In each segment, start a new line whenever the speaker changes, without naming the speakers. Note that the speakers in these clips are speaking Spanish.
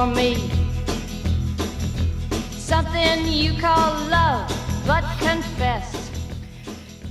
for me. Something you call love, but confess.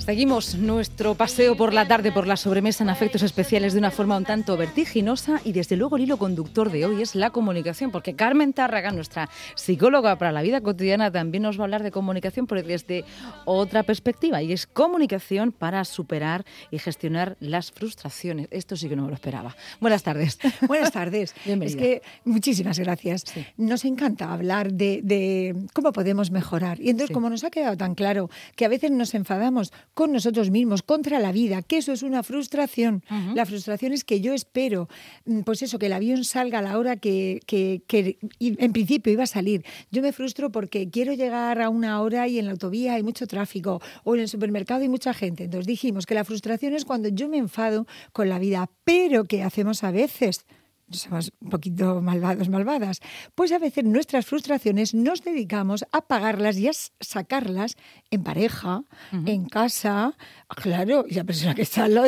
Seguimos nuestro paseo por la tarde por la sobremesa en afectos especiales de una forma un tanto vertiginosa y desde luego el hilo conductor de hoy es la comunicación, porque Carmen Tárraga, nuestra psicóloga para la vida cotidiana, también nos va a hablar de comunicación, pero desde otra perspectiva, y es comunicación para superar y gestionar las frustraciones. Esto sí que no me lo esperaba. Buenas tardes.
Buenas tardes.
Bienvenida.
Es que muchísimas gracias.
Sí.
Nos encanta hablar de, de cómo podemos mejorar. Y entonces,
Sí.
como nos ha quedado tan claro que a veces nos enfadamos con nosotros mismos, contra la vida, que eso es una frustración. La frustración es que yo espero, mm, pues eso, que el avión salga a la hora que, que- que en principio iba a salir. Yo me frustro porque quiero llegar a una hora y en la autovía hay mucho tráfico o en el supermercado hay mucha gente. Entonces dijimos que la frustración es cuando yo me enfado con la vida. Pero ¿qué hacemos a veces? Somos un poquito malvados, malvadas, pues a veces nuestras frustraciones nos dedicamos a pagarlas y a sacarlas en pareja, en casa, claro, y la persona que está al lado.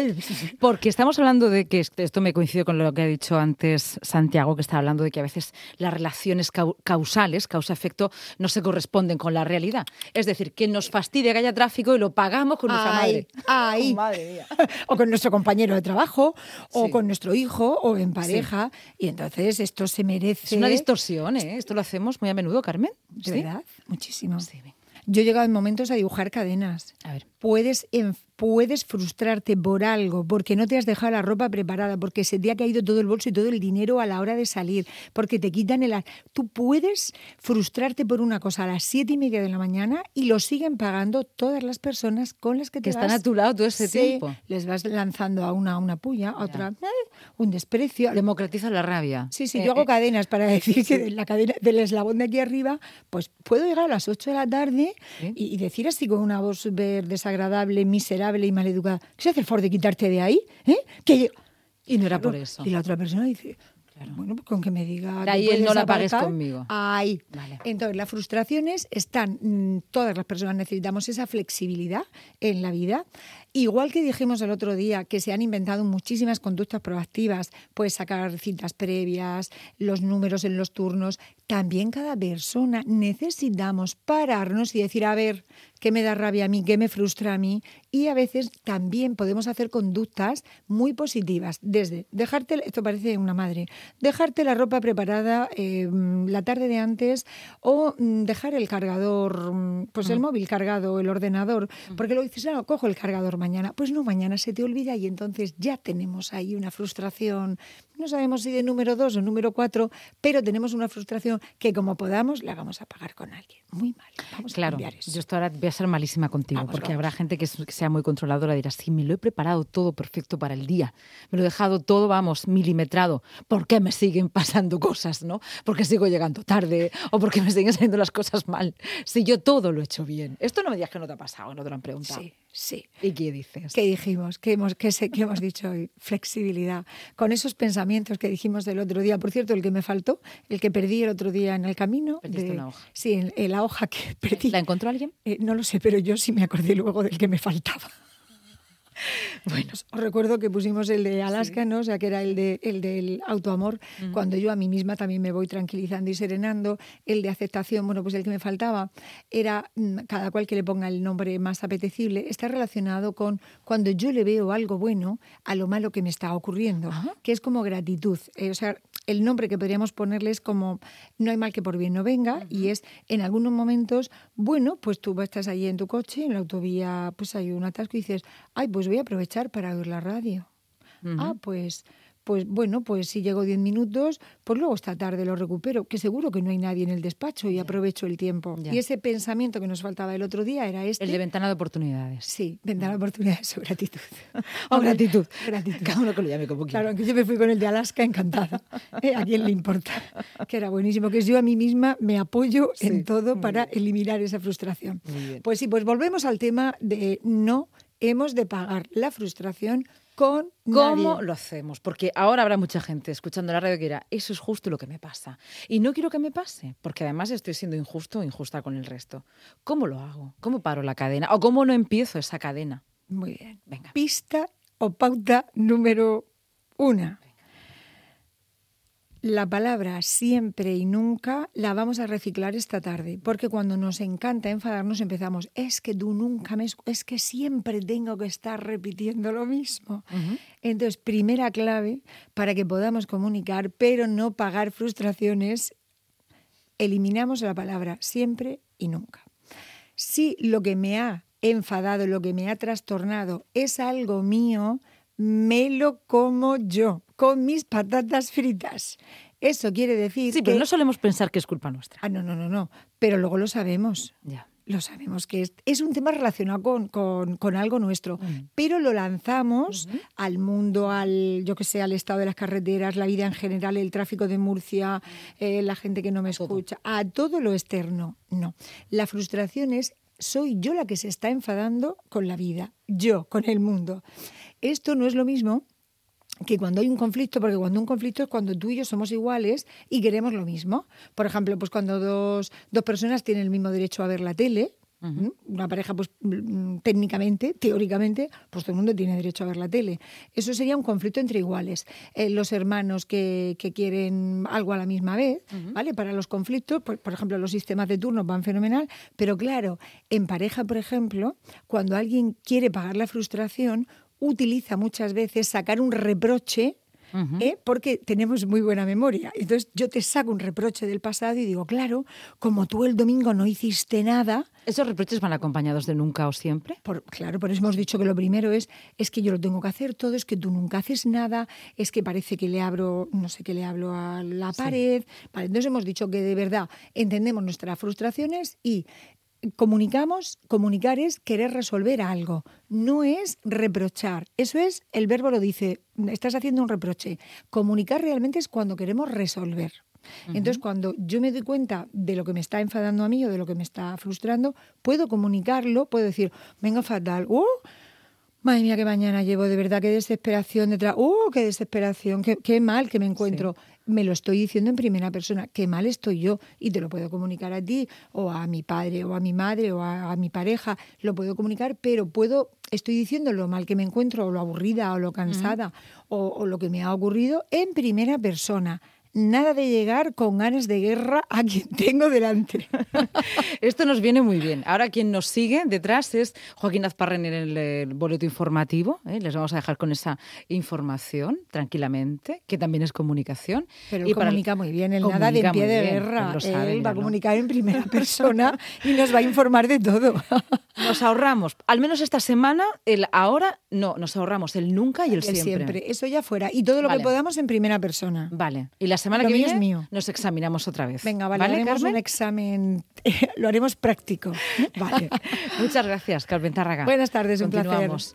Porque estamos hablando de que esto me coincide con lo que ha dicho antes Santiago, que está hablando de que a veces las relaciones cau- causales, causa-efecto, no se corresponden con la realidad. Es decir, que nos fastidia que haya tráfico y lo pagamos con nuestra
Ay,
madre.
ay.
Oh, madre mía.
o con nuestro compañero de trabajo, o
Sí.
con nuestro hijo, o en pareja. Y entonces esto se merece.
Es una distorsión, ¿eh? Esto lo hacemos muy a menudo, Carmen.
¿De verdad? Muchísimo.
Sí.
Yo he llegado en momentos a dibujar cadenas.
A ver.
Puedes, en- puedes frustrarte por algo, porque no te has dejado la ropa preparada, porque se te ha caído todo el bolso y todo el dinero a la hora de salir, porque te quitan el... Tú puedes frustrarte por una cosa a las siete y media de la mañana y lo siguen pagando todas las personas con las que te
Que están a tu lado todo ese
Sí,
tiempo.
Les vas lanzando a una una puya, a otra eh, un desprecio.
Democratiza la rabia.
Sí, sí,
Eh,
yo hago
eh,
cadenas para decir que de la cadena del eslabón de aquí arriba, pues puedo llegar a las 8 de la tarde
Sí.
y, y decir así con una voz súper desagradable, miserable y maleducada, ¿qué se hace el favor de quitarte de ahí? ¿Eh? Que yo-
Y no era por eso.
Y la otra persona dice, bueno, pues con que me diga...
De ahí el no la pagues conmigo.
Ahí.
Vale.
Entonces, las frustraciones están, mm, todas las personas necesitamos esa flexibilidad en la vida. Igual que dijimos el otro día que se han inventado muchísimas conductas proactivas, pues sacar citas previas, los números en los turnos, también cada persona necesitamos pararnos y decir, a ver, ¿qué me da rabia a mí? ¿Qué me frustra a mí? Y a veces también podemos hacer conductas muy positivas, desde dejarte, esto parece una madre, dejarte la ropa preparada eh, la tarde de antes o mm, dejar el cargador, mm, pues el móvil cargado, el ordenador, porque lo dices, no, cojo el cargador mañana. Pues no, mañana se te olvida y entonces ya tenemos ahí una frustración, no sabemos si de número dos o número cuatro, pero tenemos una frustración que como podamos la vamos a pagar con alguien. Muy mal. Vamos
Claro,
a cambiar eso.
yo esto ahora voy a ser malísima contigo,
Vamos,
porque
vamos.
habrá gente que, sea muy controladora, dirá, sí, me lo he preparado todo perfecto para el día, me lo he dejado todo, vamos, milimetrado, ¿por qué me siguen pasando cosas, no? ¿Por qué sigo llegando tarde? ¿O por qué me siguen saliendo las cosas mal? Si yo todo lo he hecho bien. Esto no me digas que no te ha pasado, no te lo han preguntado.
Sí, sí.
¿Y qué dices?
¿Qué dijimos? ¿Qué hemos, qué se- qué hemos dicho hoy? Flexibilidad. Con esos pensamientos que dijimos del otro día. Por cierto, el que me faltó, el que perdí el otro día en el camino.
Perdiste
de-
una hoja.
Sí, en, en la hoja que perdí.
¿La encontró alguien?
Eh, no lo sé, pero yo sí me acordé luego del que me faltaba. Bueno, os recuerdo que pusimos el de Alaska, ¿no? O sea, que era el, de, el del autoamor, cuando yo a mí misma también me voy tranquilizando y serenando. El de aceptación, bueno, pues el que me faltaba era mm, cada cual que le ponga el nombre más apetecible, está relacionado con cuando yo le veo algo bueno a lo malo que me está ocurriendo, que es como gratitud. Eh, o sea, el nombre que podríamos ponerle es como no hay mal que por bien no venga y es en algunos momentos, bueno, pues tú estás allí en tu coche, en la autovía, pues hay un atasco y dices, ay, pues voy a aprovechar para oír la radio. Ah, pues, pues bueno, pues si llego 10 minutos, pues luego esta tarde lo recupero, que seguro que no hay nadie en el despacho y aprovecho el tiempo.
Ya.
Y ese pensamiento que nos faltaba el otro día era este.
El de ventana de oportunidades.
Sí, ventana de oportunidades o gratitud.
O gratitud.
Gratitud.
Cada uno que lo llame como quiera.
Claro, aunque yo me fui con el de Alaska encantada. ¿Eh? ¿A quién le importa? Que era buenísimo, que yo a mí misma me apoyo
Sí,
en todo para
bien.
eliminar esa frustración.
Muy bien.
Pues sí, pues volvemos al tema de no hemos de pagar la frustración con
¿Cómo
nadie.
lo hacemos? Porque ahora habrá mucha gente escuchando la radio que dirá, eso es justo lo que me pasa. Y no quiero que me pase, porque además estoy siendo injusto o injusta con el resto. ¿Cómo lo hago? ¿Cómo paro la cadena? ¿O cómo no empiezo esa cadena?
Muy bien.
Venga.
Pista o pauta número una. La palabra siempre y nunca la vamos a reciclar esta tarde, porque cuando nos encanta enfadarnos empezamos, es que tú nunca me... es que siempre tengo que estar repitiendo lo mismo. Entonces, primera clave para que podamos comunicar, pero no pagar frustraciones, eliminamos la palabra siempre y nunca. Si lo que me ha enfadado, lo que me ha trastornado es algo mío, me lo como yo, con mis patatas fritas. Eso quiere decir.
Sí, pero no solemos pensar que es culpa nuestra.
Ah, no, no, no, no. Pero luego lo sabemos.
Ya.
Lo sabemos que es, es un tema relacionado con, con, algo nuestro, pero lo lanzamos al mundo, al, yo que sé, al estado de las carreteras, la vida en general, el tráfico de Murcia, eh, la gente que no me escucha, a todo lo externo. No. La frustración es soy yo la que se está enfadando con la vida, yo, con el mundo. Esto no es lo mismo que cuando hay un conflicto, porque cuando un conflicto es cuando tú y yo somos iguales y queremos lo mismo. Por ejemplo, pues cuando dos, dos personas tienen el mismo derecho a ver la tele, una pareja, pues mm, técnicamente, teóricamente, pues todo el mundo tiene derecho a ver la tele. Eso sería un conflicto entre iguales. Eh, los hermanos que, quieren algo a la misma vez, ¿vale? Para los conflictos, por, por, ejemplo, los sistemas de turnos van fenomenal, pero claro, en pareja, por ejemplo, cuando alguien quiere pagar la frustración, utiliza muchas veces sacar un reproche ¿eh? porque tenemos muy buena memoria. Entonces yo te saco un reproche del pasado y digo, claro, como tú el domingo no hiciste nada...
¿Esos reproches van acompañados de nunca o siempre?
Por, claro, por eso hemos dicho que lo primero es, es que yo lo tengo que hacer todo, es que tú nunca haces nada, es que parece que le abro, no sé, que le hablo a la pared. entonces hemos dicho que de verdad entendemos nuestras frustraciones y comunicamos, comunicar es querer resolver algo, no es reprochar. Eso es, el verbo lo dice, estás haciendo un reproche. Comunicar realmente es cuando queremos resolver. Entonces, cuando yo me doy cuenta de lo que me está enfadando a mí o de lo que me está frustrando, puedo comunicarlo, puedo decir, venga fatal, ¡oh! Madre mía, qué mañana llevo, de verdad, qué desesperación detrás. ¡Oh, qué desesperación! Qué, qué mal que me encuentro. Me lo estoy diciendo en primera persona, qué mal estoy yo. Y te lo puedo comunicar a ti o a mi padre o a mi madre o a, mi pareja, lo puedo comunicar, pero puedo, estoy diciendo lo mal que me encuentro o lo aburrida o lo cansada o lo que me ha ocurrido en primera persona nada de llegar con ganas de guerra a quien tengo delante.
Esto nos viene muy bien. Ahora quien nos sigue detrás es Joaquín Azparren en el, boleto informativo. ¿eh? Les vamos a dejar con esa información tranquilamente, que también es comunicación.
Pero y comunica muy bien, el nada de pie de guerra. él va a comunicar en primera persona y nos va a informar de todo.
Nos ahorramos, al menos esta semana, el ahora, no, nos ahorramos el nunca y el, siempre.
Eso ya fuera. Y todo lo que podamos en primera persona.
Vale. Y la semana que viene nos examinamos otra vez.
Venga, vale, haremos un examen, lo haremos práctico.
Vale. Muchas gracias, Carmen Tarraga.
Buenas tardes, un placer.